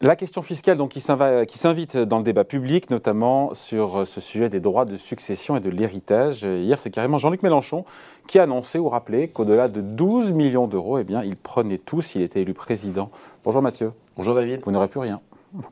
La question fiscale donc, qui s'invite dans le débat public, notamment sur ce sujet des droits de succession et de l'héritage. Hier, c'est carrément Jean-Luc Mélenchon qui a annoncé ou rappelé qu'au-delà de 12 millions d'euros, eh bien, il prenait tout s'il était élu président. Bonjour Mathieu. Bonjour David. Vous n'aurez plus rien.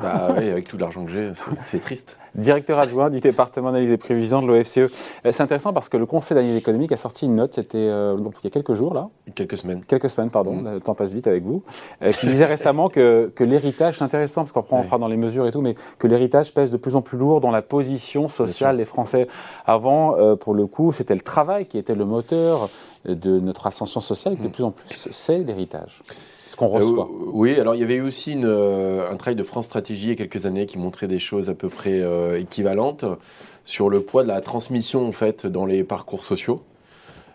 Bah oui, avec tout l'argent que j'ai, c'est triste. Directeur adjoint du département d'analyse et prévision de l'OFCE. Euh, c'est intéressant parce que le Conseil d'analyse économique a sorti une note, c'était euh, il y a quelques jours là. Quelques semaines. Quelques semaines, pardon, mm. le temps passe vite avec vous. Euh, qui disait récemment que, que l'héritage, c'est intéressant parce qu'on fera dans les mesures et tout, mais que l'héritage pèse de plus en plus lourd dans la position sociale des Français. Avant, pour le coup, c'était le travail qui était le moteur de notre ascension sociale, et de mm. plus en plus, c'est l'héritage. Euh, oui, alors il y avait eu aussi euh, un travail de France Stratégie il y a quelques années qui montrait des choses à peu près euh, équivalentes sur le poids de la transmission en fait dans les parcours sociaux.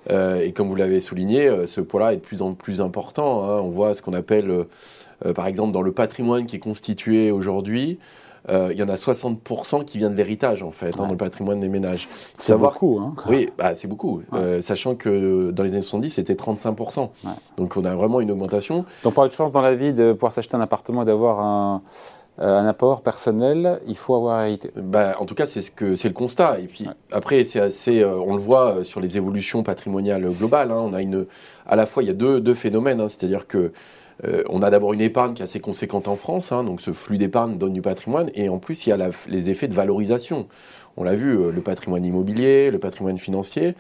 et comme vous l'avez souligné, ce poids-là est de plus en plus important. Hein. On voit ce qu'on appelle, par exemple, dans le patrimoine qui est constitué aujourd'hui, euh, il y en a 60% qui viennent de l'héritage, en fait, hein, dans le patrimoine des ménages. C'est beaucoup, hein Oui, bah, c'est beaucoup. Euh, sachant que dans les années 70, c'était 35%. Donc on a vraiment une augmentation. Donc pour avoir de chance dans la vie de pouvoir s'acheter un appartement et d'avoir un, euh, un apport personnel, il faut avoir hérité. Bah, en tout cas, c'est ce que c'est le constat. Et puis après, c'est assez, on le voit sur les évolutions patrimoniales globales. Hein. on a une, à la fois, il y a deux, deux phénomènes. C'est-à-dire que euh, on a d'abord une épargne qui est assez conséquente en France, hein, donc ce flux d'épargne donne du patrimoine, et en plus il y a les effets de valorisation. On l'a vu, euh, le patrimoine immobilier, le patrimoine financier.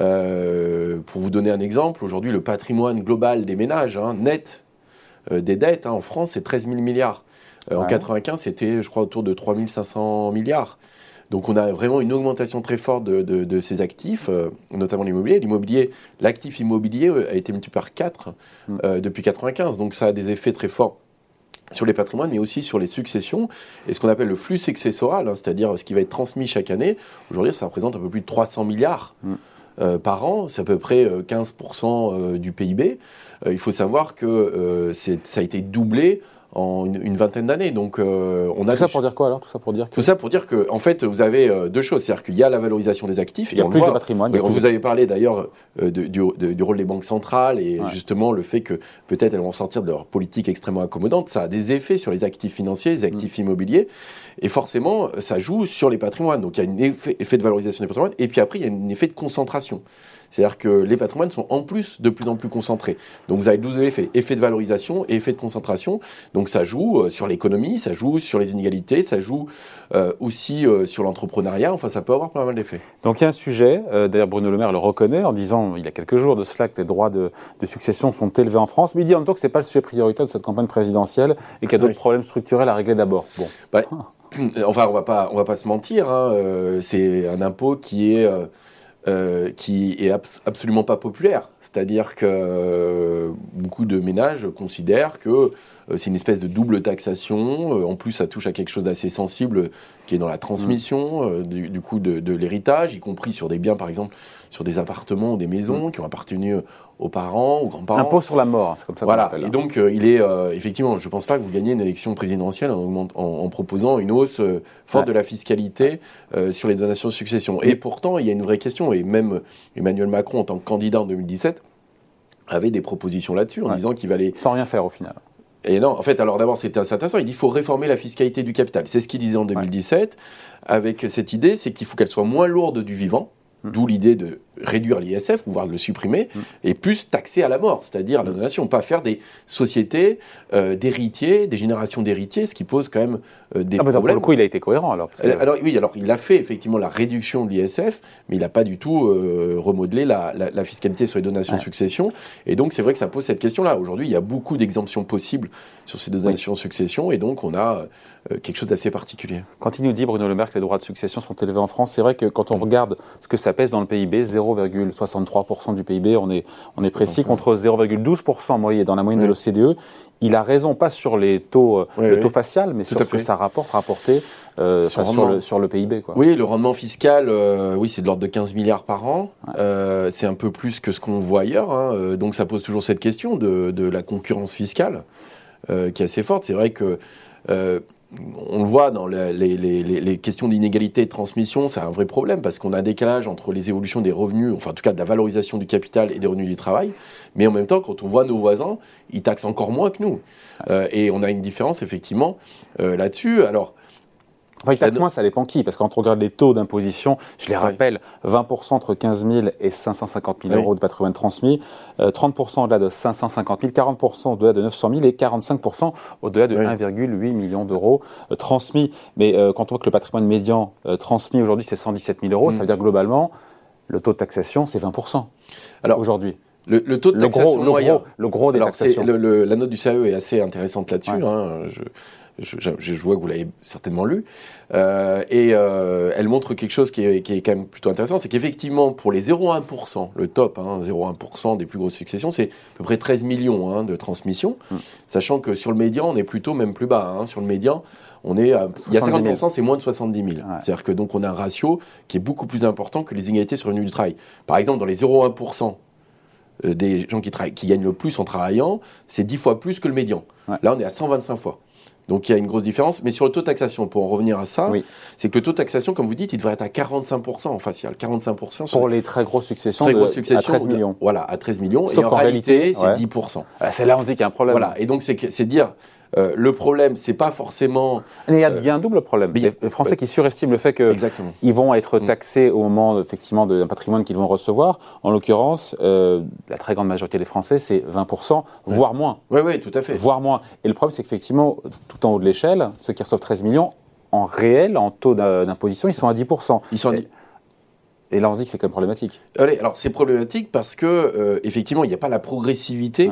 Euh, pour vous donner un exemple, aujourd'hui le patrimoine global des ménages, hein, net des dettes hein, en France, c'est 13 000 milliards. En 95, c'était, je crois, autour de 3 500 milliards. Donc on a vraiment une augmentation très forte de, ces actifs, euh, notamment l'immobilier. L'immobilier, l'actif immobilier euh, a été multiplié par 4 mm. euh, depuis 95. Donc ça a des effets très forts sur les patrimoines, mais aussi sur les successions et ce qu'on appelle le flux successoral, hein, c'est-à-dire ce qui va être transmis chaque année. Aujourd'hui, ça représente un peu plus de 300 milliards. Mm. par an, c'est à peu près 15% du PIB. il faut savoir que ça a été doublé en une, vingtaine d'années. Donc, euh, on a tout ça pour dire quoi alors Tout ça pour dire que... Tout ça pour dire que, en fait, vous avez euh, deux choses. C'est-à-dire qu'il y a la valorisation des actifs. Il y a plus de patrimoine. vous avez parlé d'ailleurs euh, du, rôle des banques centrales et justement le fait que peut-être elles vont sortir de leur politique extrêmement accommodante. Ça a des effets sur les actifs financiers, les actifs mm. immobiliers. Et forcément, ça joue sur les patrimoines. Donc, il y a un effet, effet de valorisation des patrimoines. Et puis après, il y a un effet de concentration. C'est-à-dire que les patrimoines sont en plus de plus en plus concentrés. Donc vous avez 12 effets, effet de valorisation et effet de concentration. Donc ça joue euh, sur l'économie, ça joue sur les inégalités, ça joue euh, aussi euh, sur l'entrepreneuriat. Enfin, ça peut avoir pas mal d'effets. Donc il y a un sujet, d'ailleurs Bruno Le Maire le reconnaît en disant il y a quelques jours de cela que les droits de, succession sont élevés en France, mais il dit en même temps que ce n'est pas le sujet prioritaire de cette campagne présidentielle et qu'il y a d'autres problèmes structurels à régler d'abord. Bon. Bah, enfin, on va pas, on va pas se mentir. Hein, c'est un impôt qui est euh, qui est absolument pas populaire. C'est-à-dire que euh, beaucoup de ménages considèrent que euh, c'est une espèce de double taxation. en plus, ça touche à quelque chose d'assez sensible qui est dans la transmission du, coup de, l'héritage, y compris sur des biens, par exemple, sur des appartements ou des maisons mm. qui ont appartenu aux parents, aux grands-parents. Impôt sur la mort, c'est comme ça Voilà. Et donc, euh, il est euh, effectivement, je ne pense pas que vous gagnez une élection présidentielle en, en, proposant une hausse euh, forte de la fiscalité sur les donations de succession. Et pourtant, il y a une vraie question, et même Emmanuel Macron, en tant que candidat en 2017, avait des propositions là-dessus, en disant qu'il valait. Sans rien faire au final. Et non, en fait, alors d'abord, c'était intéressant. Il dit qu'il faut réformer la fiscalité du capital. C'est ce qu'il disait en 2017, avec cette idée, c'est qu'il faut qu'elle soit moins lourde du vivant. D'où l'idée de réduire l'ISF, voire de le supprimer, mm. et plus taxer à la mort, c'est-à-dire la donation, pas faire des sociétés euh, d'héritiers, des générations d'héritiers, ce qui pose quand même euh, des ah, problèmes. Pour le coup, il a été cohérent alors. Euh, alors oui, alors il a fait effectivement la réduction de l'ISF, mais il n'a pas du tout remodelé la, la, fiscalité sur les donations-succession, et donc c'est vrai que ça pose cette question-là. Aujourd'hui, il y a beaucoup d'exemptions possibles sur ces donations-succession, et donc on a quelque chose d'assez particulier. Quand il nous dit, Bruno Le Maire, que les droits de succession sont élevés en France, c'est vrai que quand on regarde ce que ça pèse dans le PIB, 0 0,63% du PIB, on est, on est précis, contre 0,12% moyenne dans la moyenne de l'OCDE. Il a raison, pas sur les taux, euh, le taux facial, mais sur ce que ça rapporte rapporté euh, sur, le, PIB. Quoi. Oui, le rendement fiscal, euh, oui, c'est de l'ordre de 15 milliards par an. c'est un peu plus que ce qu'on voit ailleurs. Hein. Donc ça pose toujours cette question de, de la concurrence fiscale qui est assez forte. C'est vrai que on le voit dans les, questions d'inégalité de transmission, c'est un vrai problème parce qu'on a un décalage entre les évolutions des revenus, enfin en tout cas de la valorisation du capital et des revenus du travail. Mais en même temps, quand on voit nos voisins, ils taxent encore moins que nous. Euh, et on a une différence effectivement euh, là-dessus. Alors, Enfin, il moins, ça dépend qui, parce que quand on regarde les taux d'imposition, je les rappelle, 20% entre 15 000 et 550 000 euros de patrimoine transmis, 30% euh, au-delà de 550 000, 40% au-delà de 900 000 et 45% au-delà de 1,8 million d'euros euh, transmis. Mais euh, quand on voit que le patrimoine médian transmis aujourd'hui, c'est 117 000 euros, ça mm. veut dire globalement, le taux de taxation, c'est 20% Alors, aujourd'hui. Le, taux de taxation le gros, le gros, des taxations. la note du CAE est assez intéressante là-dessus. Hein, je, vois que vous l'avez certainement lu, euh, et euh, elle montre quelque chose qui est, quand même plutôt intéressant, c'est qu'effectivement, pour les 0,1%, le top, hein, 0,1% des plus grosses successions, c'est à peu près 13 millions hein, de transmissions, mm. sachant que sur le médian, on est plutôt même plus bas. Hein. sur le médian, on est, il y a 50%, c'est moins de 70 000. C'est-à-dire que donc on a un ratio qui est beaucoup plus important que les inégalités sur le du travail. Par exemple, dans les 0,1%, euh, des gens qui, qui gagnent le plus en travaillant, c'est 10 fois plus que le médian. Là, on est à 125 fois. Donc il y a une grosse différence. Mais sur le taux de taxation, pour en revenir à ça, c'est que le taux de taxation, comme vous dites, il devrait être à 45% en facial. 45% pour les très grosses successions, très grosses successions à 13 millions. voilà, à 13 millions. et en, réalité, c'est 10%. Ah, c'est là on dit qu'il y a un problème. Voilà, et donc c'est dire euh, le problème, c'est pas forcément. il y, a, un double problème. les Français qui surestiment le fait qu'ils vont être mm. taxés au moment effectivement d'un patrimoine qu'ils vont recevoir. En l'occurrence, euh, la très grande majorité des Français, c'est 20%, voire moins. Oui, oui, tout à fait. Voire moins. Et le problème, c'est qu'effectivement, tout en haut de l'échelle, ceux qui reçoivent 13 millions, en réel, en taux d'imposition, ils sont à 10%. Ils sont à 10%. Et là, on se dit que c'est quand même problématique. Allez, alors c'est problématique parce que euh, effectivement, il n'y a pas la progressivité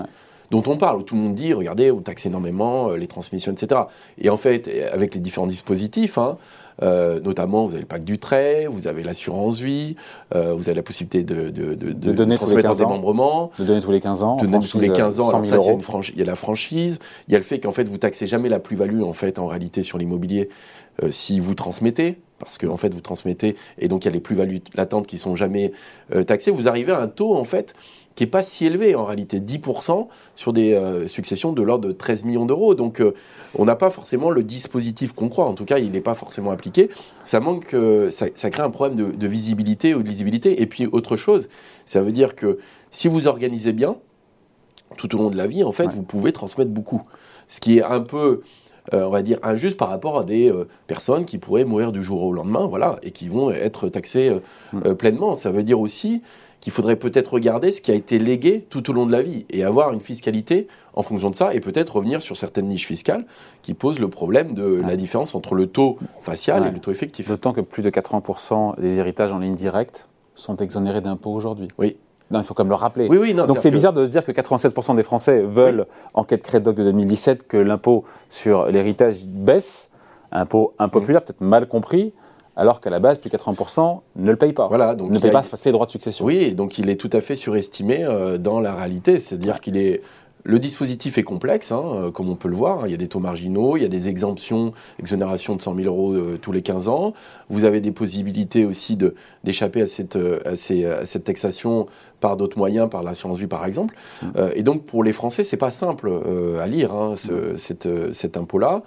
dont on parle, où tout le monde dit, regardez, vous taxez énormément euh, les transmissions, etc. Et en fait, avec les différents dispositifs, hein, euh, notamment, vous avez le pacte du trait, vous avez l'assurance vie, euh, vous avez la possibilité de, de, de, de donner transmettre des démembrement. De donner tous les 15 ans. De donner tous les 15 ans. Alors ça, il y, a une il y a la franchise. Il y a le fait qu'en fait, vous taxez jamais la plus-value, en fait, en réalité, sur l'immobilier, si vous transmettez parce que en fait vous transmettez et donc il y a les plus-values latentes qui sont jamais taxées. Vous arrivez à un taux en fait qui n'est pas si élevé en réalité, 10% sur des euh, successions de l'ordre de 13 millions d'euros. Donc euh, on n'a pas forcément le dispositif qu'on croit, en tout cas il n'est pas forcément appliqué. Ça manque, euh, ça, crée un problème de, visibilité ou de lisibilité. Et puis autre chose, ça veut dire que si vous organisez bien, tout au long de la vie, en fait, vous pouvez transmettre beaucoup. Ce qui est un peu... on va dire, injuste par rapport à des personnes qui pourraient mourir du jour au lendemain, voilà, et qui vont être taxées pleinement. Ça veut dire aussi qu'il faudrait peut-être regarder ce qui a été légué tout au long de la vie et avoir une fiscalité en fonction de ça et peut-être revenir sur certaines niches fiscales qui posent le problème de la différence entre le taux facial et le taux effectif. D'autant que plus de 80% des héritages en ligne directe sont exonérés d'impôts aujourd'hui. Oui. il faut comme le rappeler. Oui, oui, Donc c'est bizarre de se dire que 87% des Français veulent, en quête Crédoc de 2017, que l'impôt sur l'héritage baisse. Impôt impopulaire, peut-être mal compris alors qu'à la base, plus de 80% ne le payent pas. Voilà, donc ne payent pas ses droits de succession. Oui, donc il est tout à fait surestimé euh, dans la réalité. C'est-à-dire qu'il est. Le dispositif est complexe, hein, euh, comme on peut le voir. Il y a des taux marginaux, il y a des exemptions, exonérations de 100 000 euros euh, tous les 15 ans. Vous avez des possibilités aussi d'échapper à cette, à, cette taxation par d'autres moyens, par l'assurance vie par exemple. Mmh. et donc pour les Français, c'est pas simple à lire hein, ce, mmh. cet impôt-là.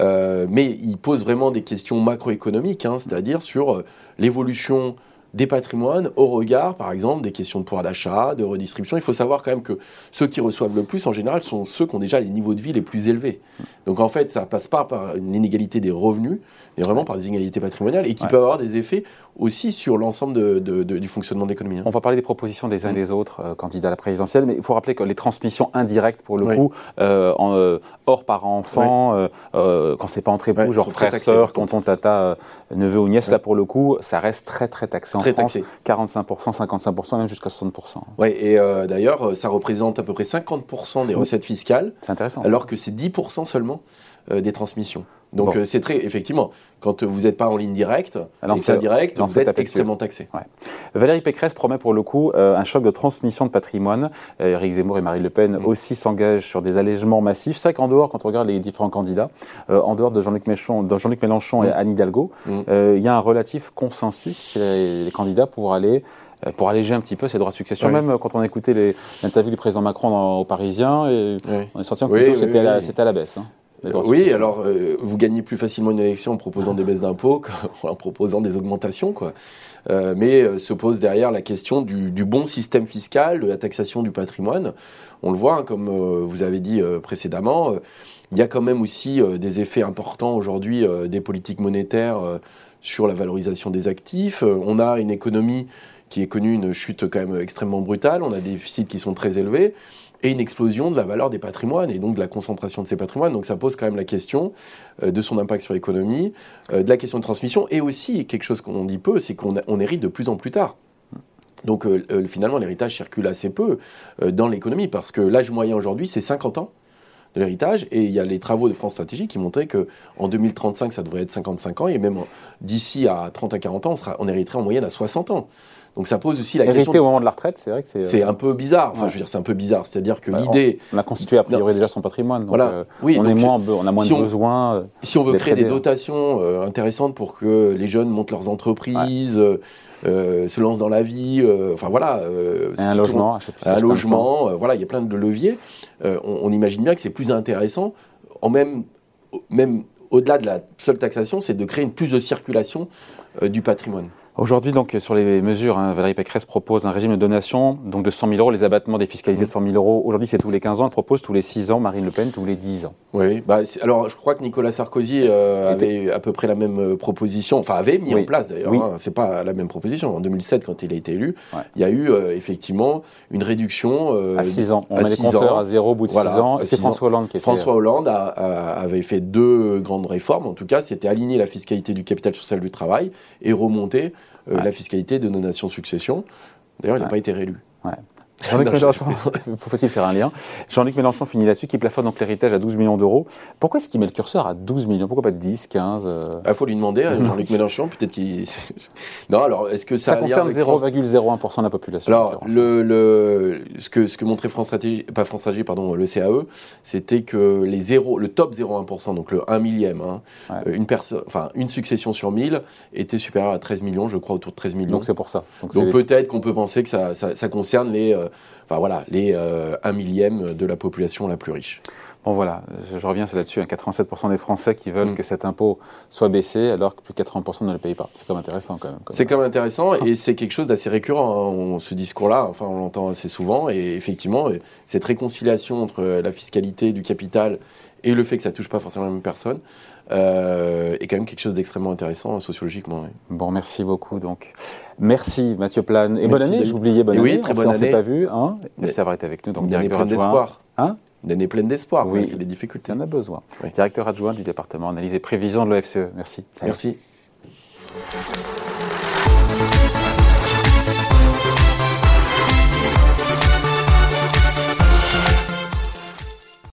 Euh, mais il pose vraiment des questions macroéconomiques, hein, c'est-à-dire sur euh, l'évolution des patrimoines au regard, par exemple, des questions de pouvoir d'achat, de redistribution. Il faut savoir quand même que ceux qui reçoivent le plus, en général, sont ceux qui ont déjà les niveaux de vie les plus élevés. Donc en fait, ça passe pas par une inégalité des revenus, mais vraiment par des inégalités patrimoniales et qui peuvent avoir des effets aussi sur l'ensemble de, du fonctionnement de l'économie. Hein. On va parler des propositions des uns et des autres euh, candidats à la présidentielle, mais il faut rappeler que les transmissions indirectes, pour le coup, euh, en, euh, hors parent-enfant, quand c'est pas entre époux, genre frère, sœur, tonton, tata, neveu ou nièce, là pour le coup, ça reste très très taxé en France. Taxé. 45%, 55%, même jusqu'à 60%. Oui, et d'ailleurs, ça représente à peu près 50% des recettes fiscales. C'est intéressant. Alors que c'est 10% seulement des transmissions. Donc euh, c'est très effectivement quand vous n'êtes pas en ligne directe Alors, et c'est indirect, vous êtes extrêmement taxé. Valérie Pécresse promet pour le coup euh, un choc de transmission de patrimoine. Eric Zemmour et Marine Le Pen mm. aussi s'engagent sur des allègements massifs. C'est vrai qu'en dehors, quand on regarde les différents candidats, euh, en dehors de Jean-Luc Mélenchon, et mm. Anne Hidalgo, mm. il y a un relatif consensus chez les, candidats pour aller pour alléger un petit peu ces droits de succession. Même quand on a écouté l'interview du président Macron dans, au Parisien, et on est sorti en oui, c'était à, la baisse. Hein. Oui, alors vous gagnez plus facilement une élection en proposant des baisses d'impôts qu'en proposant des augmentations, quoi. mais se pose derrière la question du, bon système fiscal, de la taxation du patrimoine. On le voit, hein, comme vous avez dit précédemment, il y a quand même aussi des effets importants aujourd'hui des politiques monétaires sur la valorisation des actifs. on a une économie qui est connue une chute quand même extrêmement brutale. On a des déficits qui sont très élevés et une explosion de la valeur des patrimoines et donc de la concentration de ces patrimoines. Donc ça pose quand même la question euh, de son impact sur l'économie, euh, de la question de transmission et aussi quelque chose qu'on dit peu, c'est qu'on hérite de plus en plus tard. Donc euh, finalement l'héritage circule assez peu dans l'économie parce que l'âge moyen aujourd'hui c'est 50 ans de l'héritage et il y a les travaux de France Stratégie qui montraient que en 2035 ça devrait être 55 ans et même d'ici à 30 à 40 ans on, hériterait en moyenne à 60 ans. Donc ça pose aussi la question. au moment de la retraite, c'est vrai que c'est. C'est euh, un peu bizarre. Enfin, je veux dire, c'est un peu bizarre. C'est-à-dire que l'idée. On, a constitué a priori déjà son patrimoine. Donc voilà. Euh, oui. On est moins, on a moins de besoins. Euh, si on veut créer des dotations intéressantes pour que les jeunes montent leurs entreprises. se lancent dans la vie, enfin voilà. un logement, un logement, voilà, il y a plein de leviers. On, on, imagine bien que c'est plus intéressant, en même, même au-delà de la seule taxation, c'est de créer une plus de circulation du patrimoine. Aujourd'hui, donc, sur les mesures, hein, Valérie Pécresse propose un régime de donation donc de 100 000 euros, les abattements défiscalisés de 100 000 euros. Aujourd'hui, c'est tous les 15 ans. Elle propose tous les 6 ans. Marine Le Pen, tous les 10 ans. Oui, bah, alors je crois que Nicolas Sarkozy euh, avait à peu près la même euh, proposition, enfin avait mis en place d'ailleurs. Oui. Hein, c'est pas la même proposition. En 2007, quand il a été élu, il y a eu euh, effectivement une réduction. à 6 ans. On met les compteurs à zéro au bout de 6 ans. C'est François Hollande qui était. François Hollande avait fait deux grandes réformes. En tout cas, c'était aligner la fiscalité du capital sur celle du travail et remonter euh, la fiscalité de nos nations succession. D'ailleurs, il n'a pas été réélu. Jean-Luc Mélenchon, faut-il faire un lien Jean-Luc Mélenchon finit là-dessus, qui plafonne donc l'héritage à 12 millions d'euros. Pourquoi est-ce qu'il met le curseur à 12 millions? Pourquoi pas 10, 15 Il ah, faut lui demander à Jean-Luc Mélenchon, peut-être qu'il. non, alors, est-ce que ça. Ça concerne 0,01% de la population. Alors, le, le, ce, que, ce que montrait France Stratégie, pas France Stratégie, pardon, le CAE, c'était que les 0, le top 0,1%, donc le 1 millième, hein, une, enfin, une succession sur 1000 était supérieure à 13 millions, je crois, autour de 13 millions. Donc c'est pour ça. Donc, peut-être qu'on peut penser que ça, ça, ça concerne les. Euh, enfin voilà, les 1 euh, millième de la population la plus riche. Bon voilà, je, reviens là-dessus, 87% hein. des Français qui veulent mm. que cet impôt soit baissé alors que plus de 80% ne le payent pas. C'est quand même intéressant quand même. C'est quand même intéressant et c'est quelque chose d'assez récurrent, hein. ce discours-là, enfin on l'entend assez souvent et effectivement cette réconciliation entre la fiscalité du capital et le fait que ça touche pas forcément la même personne, euh, est quand même quelque chose d'extrêmement intéressant hein, sociologiquement. Bon, merci beaucoup. Donc, merci Mathieu Plane et bonne année. J'oubliais bonne oui, année. très bonne année. On s'est pas vu, hein. Merci d'avoir été avec nous. Donc, une année pleine d'espoir. Hein une année pleine d'espoir. Oui, il y a des difficultés. On a besoin. Directeur adjoint du département analyse et prévision de l'OFCE. Merci. Merci.